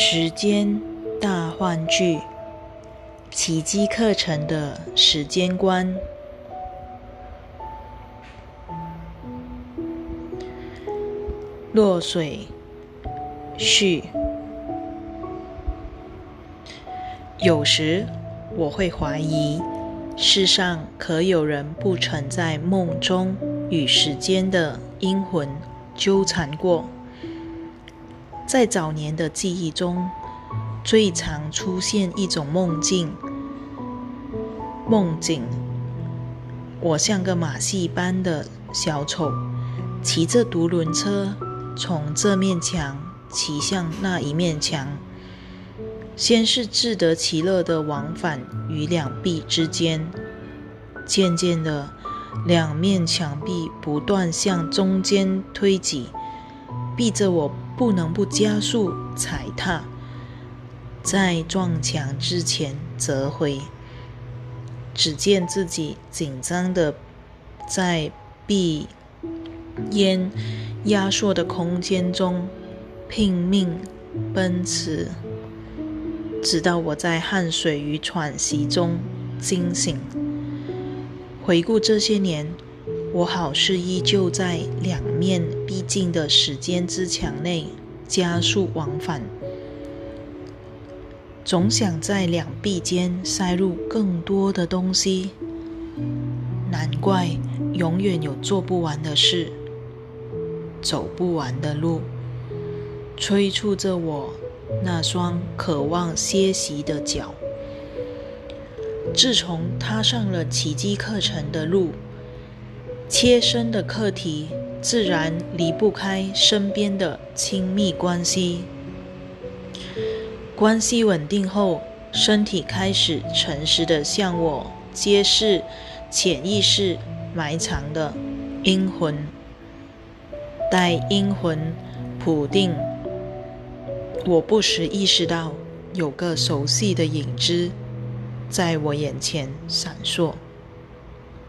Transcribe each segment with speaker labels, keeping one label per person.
Speaker 1: 时间大幻剧，奇迹课程的时间观。落水序。有时我会怀疑，世上可有人不曾在梦中与时间的阴魂纠缠过？在早年的记忆中，最常出现一种梦境。梦境，我像个马戏般的小丑，骑着独轮车，从这面墙骑向那一面墙。先是自得其乐的往返于两壁之间，渐渐的，两面墙壁不断向中间推挤，逼着我。不能不加速踩踏，在撞墙之前折回。只见自己紧张的在闭烟压缩的空间中拼命奔驰，直到我在汗水与喘息中惊醒。回顾这些年。我好似依旧在两面逼近的时间之墙内加速往返，总想在两臂间塞入更多的东西。难怪永远有做不完的事，走不完的路，催促着我那双渴望歇息的脚。自从踏上了奇迹课程的路。切身的课题自然离不开身边的亲密关系。关系稳定后，身体开始诚实的向我揭示潜意识埋藏的阴魂。待阴魂普定，我不时意识到有个熟悉的影子在我眼前闪烁。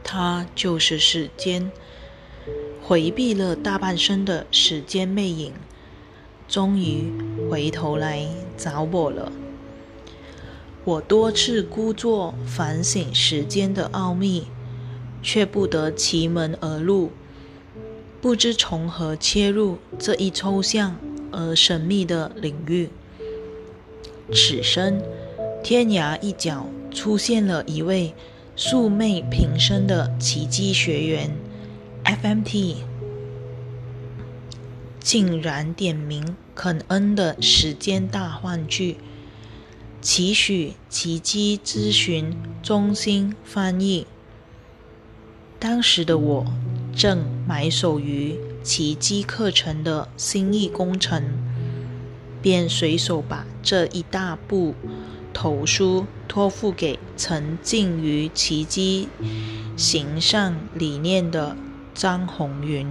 Speaker 1: 它就是时间，回避了大半生的时间魅影，终于回头来找我了。我多次故作反省时间的奥秘，却不得其门而入，不知从何切入这一抽象而神秘的领域。此生，天涯一角出现了一位。素昧平生的奇迹学员 FMT，竟然点名肯恩的时间大幻剧，期许奇迹咨询中心翻译。当时的我正埋首于奇迹课程的心意工程，便随手把这一大部。投书托付给沉浸于奇迹形上理念的张红云，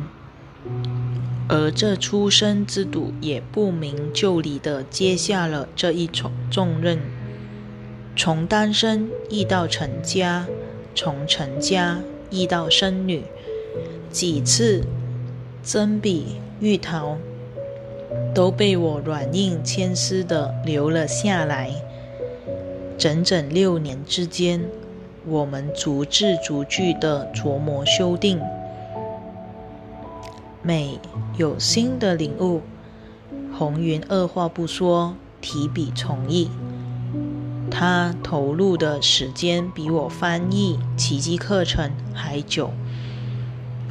Speaker 1: 而这出生之赌也不明就里的接下了这一重重任，从单身遇到成家，从成家遇到生女，几次针笔玉桃都被我软硬牵丝的留了下来。整整六年之间，我们逐字逐句的琢磨修订，每有新的领悟，红云二话不说，提笔从意。他投入的时间比我翻译奇迹课程还久。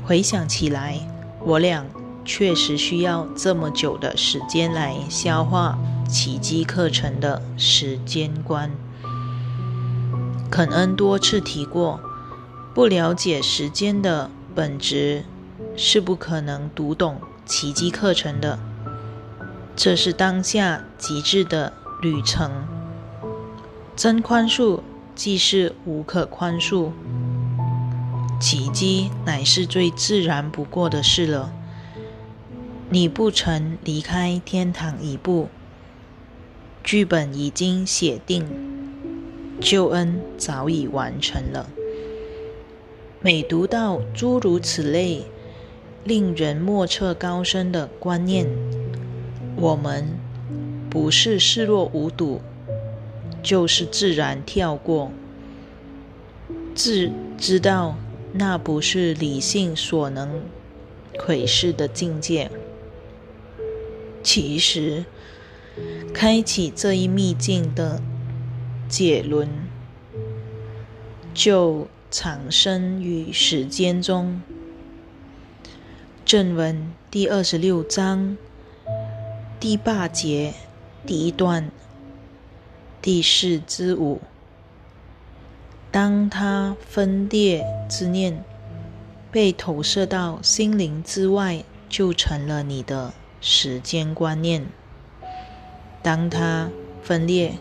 Speaker 1: 回想起来，我俩确实需要这么久的时间来消化奇迹课程的时间观。肯恩多次提过，不了解时间的本质，是不可能读懂奇迹课程的。这是当下极致的旅程。真宽恕既是无可宽恕，奇迹乃是最自然不过的事了。你不曾离开天堂一步，剧本已经写定。救恩早已完成了。每读到诸如此类令人莫测高深的观念，我们不是视若无睹，就是自然跳过。自知道那不是理性所能窥视的境界。其实，开启这一秘境的解轮，就产生于时间中。正文第二十六章第八节第一段第四之五。当他分裂之念被投射到心灵之外，就成了你的时间观念。当他分裂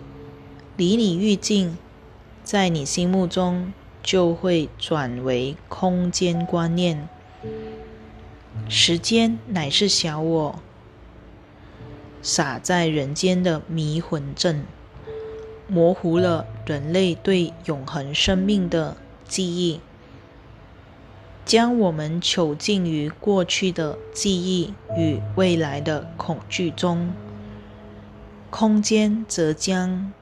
Speaker 1: 离你愈近，在你心目中就会转为空间观念。时间乃是小我洒在人间的迷魂阵，模糊了人类对永恒生命的记忆，将我们囚禁于过去的记忆与未来的恐惧中。空间则将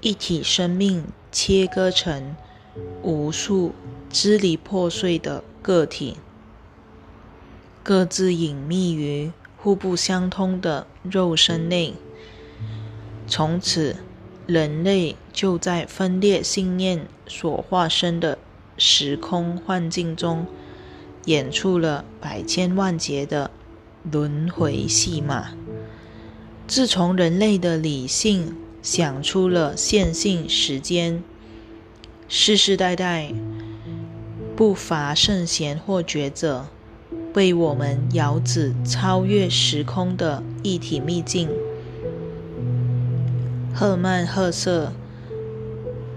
Speaker 1: 一体生命切割成无数支离破碎的个体。各自隐秘于互不相通的肉身内，从此，人类就在分裂信念所化身的时空幻境中，演出了百千万劫的轮回戏码。自从人类的理性想出了线性时间，世世代代不乏圣贤或觉者。为我们遥指超越时空的一体秘境。赫曼·赫瑟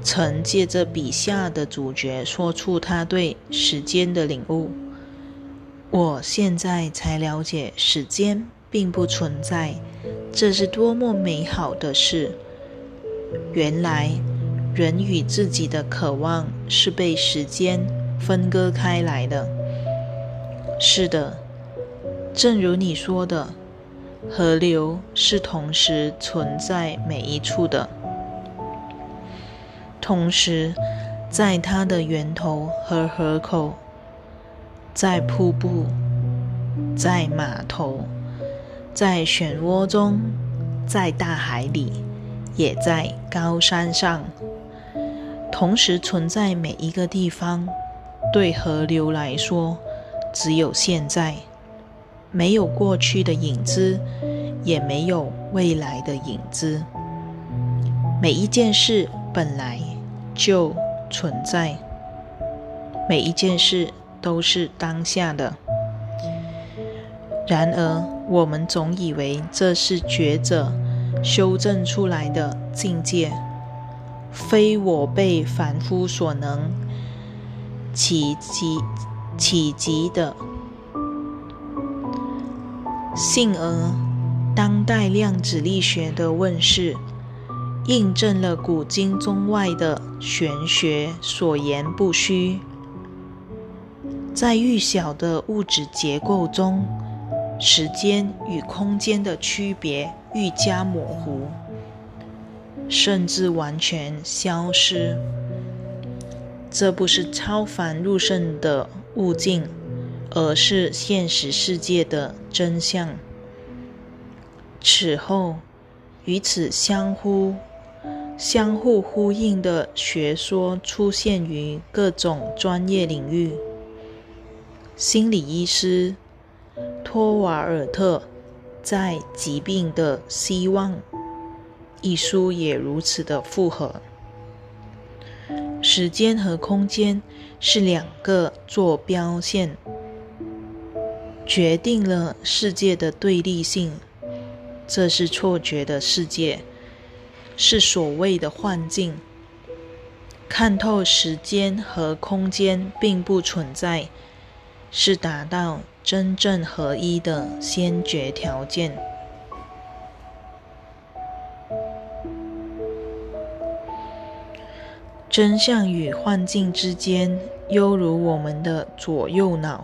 Speaker 1: 曾借着笔下的主角说出他对时间的领悟。我现在才了解，时间并不存在，这是多么美好的事！原来，人与自己的渴望是被时间分割开来的。是的，正如你说的，河流是同时存在每一处的，同时在它的源头和河口，在瀑布，在码头，在漩涡中，在大海里，也在高山上，同时存在每一个地方。对河流来说，只有现在，没有过去的影子，也没有未来的影子。每一件事本来就存在，每一件事都是当下的。然而，我们总以为这是觉者修正出来的境界，非我辈凡夫所能企及。企及的。幸而，当代量子力学的问世，印证了古今中外的玄学所言不虚。在愈小的物质结构中，时间与空间的区别愈加模糊，甚至完全消失。这不是超凡入圣的。物境，而是现实世界的真相。此后，与此相呼、相互呼应的学说出现于各种专业领域。心理医师托瓦尔特在《疾病的希望》一书也如此的复合。时间和空间是两个坐标线，决定了世界的对立性。这是错觉的世界，是所谓的幻境。看透时间和空间并不存在，是达到真正合一的先决条件。真相与幻境之间，犹如我们的左右脑，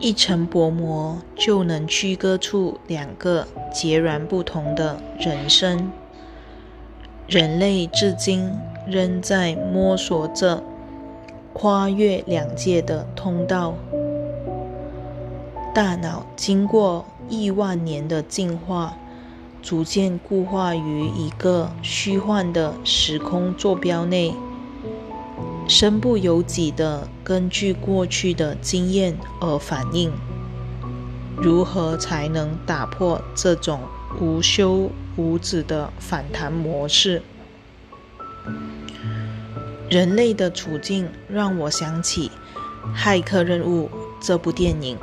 Speaker 1: 一层薄膜就能区隔出两个截然不同的人生。人类至今仍在摸索着跨越两界的通道。大脑经过亿万年的进化，逐渐固化于一个虚幻的时空坐标内。身不由己的根据过去的经验而反应，如何才能打破这种无休无止的反弹模式？人类的处境让我想起《骇客任务》这部电影，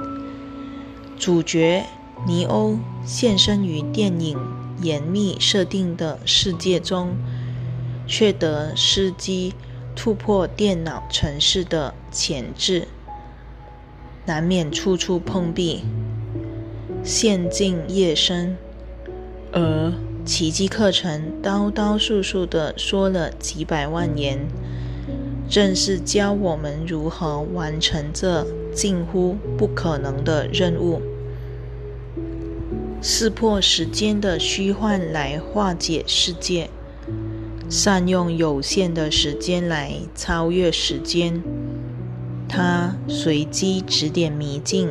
Speaker 1: 主角尼欧现身于电影严密设定的世界中，却得司机。突破电脑城市的潜质，难免处处碰壁，陷进夜深。而奇迹课程刀刀数数的说了几百万年，正是教我们如何完成这近乎不可能的任务，撕破时间的虚幻来化解世界。善用有限的时间来超越时间。他随机指点迷津，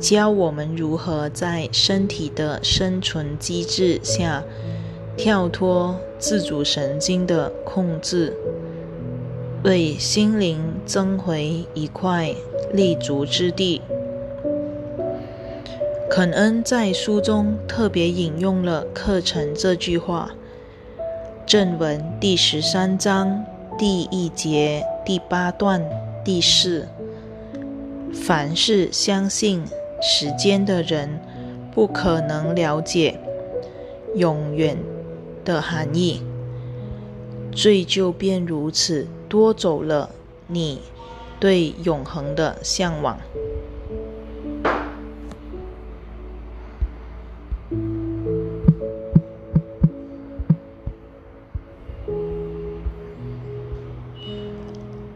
Speaker 1: 教我们如何在身体的生存机制下跳脱自主神经的控制，为心灵增回一块立足之地。肯恩在书中特别引用了“课程”这句话。正文第十三章第一节第八段第四。凡是相信时间的人，不可能了解永远的含义。罪就便如此夺走了你对永恒的向往。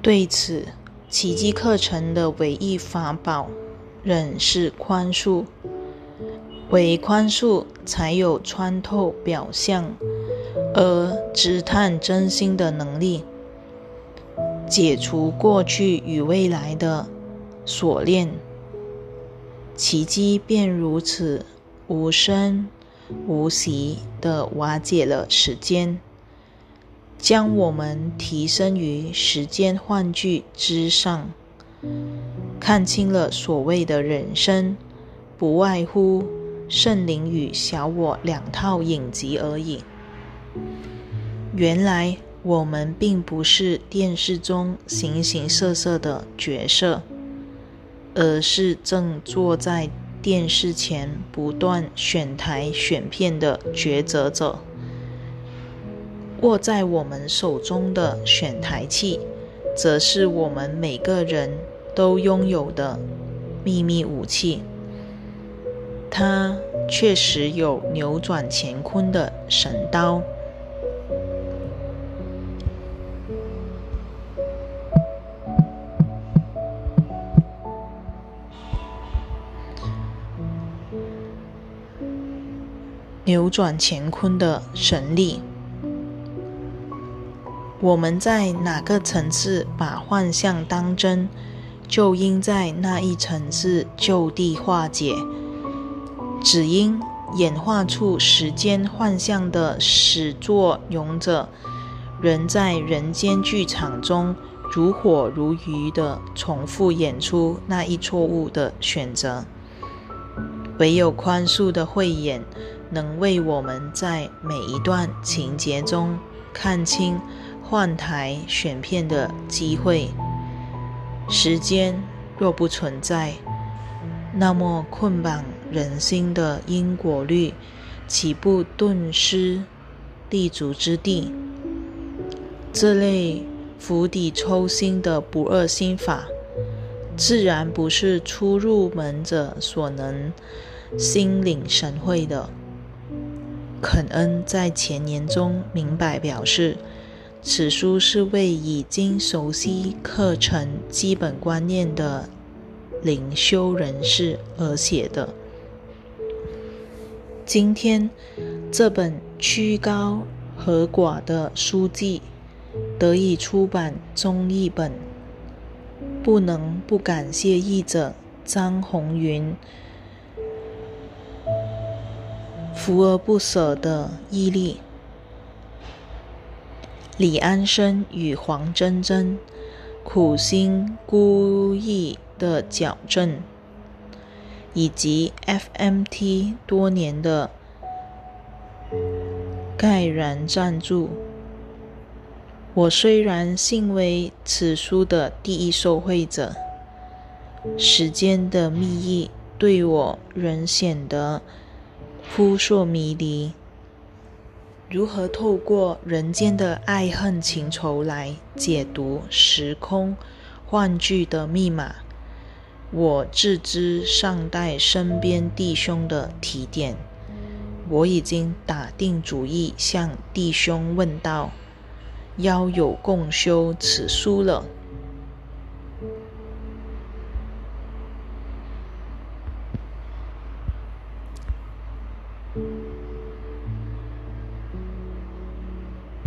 Speaker 1: 对此，奇迹课程的唯一法宝仍是宽恕。唯宽恕，才有穿透表象而直探真心的能力，解除过去与未来的锁链。奇迹便如此无声无息地瓦解了时间。将我们提升于时间幻剧之上，看清了所谓的人生，不外乎圣灵与小我两套影集而已。原来我们并不是电视中形形色色的角色，而是正坐在电视前不断选台选片的抉择者。握在我们手中的选台器，则是我们每个人都拥有的秘密武器。它确实有扭转乾坤的神刀。扭转乾坤的神力。我们在哪个层次把幻象当真，就应在那一层次就地化解。只因演化出时间幻象的始作俑者，仍在人间剧场中如火如荼地重复演出那一错误的选择。唯有宽恕的慧眼，能为我们在每一段情节中看清。换台选片的机会，时间若不存在，那么捆绑人心的因果律岂不顿失立足之地？这类釜底抽薪的不二心法，自然不是初入门者所能心领神会的。肯恩在前言中明白表示。此书是为已经熟悉课程基本观念的灵修人士而写的。今天这本曲高和寡的书籍得以出版中译本，不能不感谢译者张红云锲而不舍的毅力。李安生与黄真真苦心孤诣的矫正。以及 FMT 多年的盖然赞助，我虽然幸为此书的第一受惠者，时间的密意对我仍显得扑朔迷离。如何透过人间的爱恨情仇来解读时空幻剧的密码？我自知尚待身边弟兄的提点，我已经打定主意向弟兄问道，邀有共修此书了。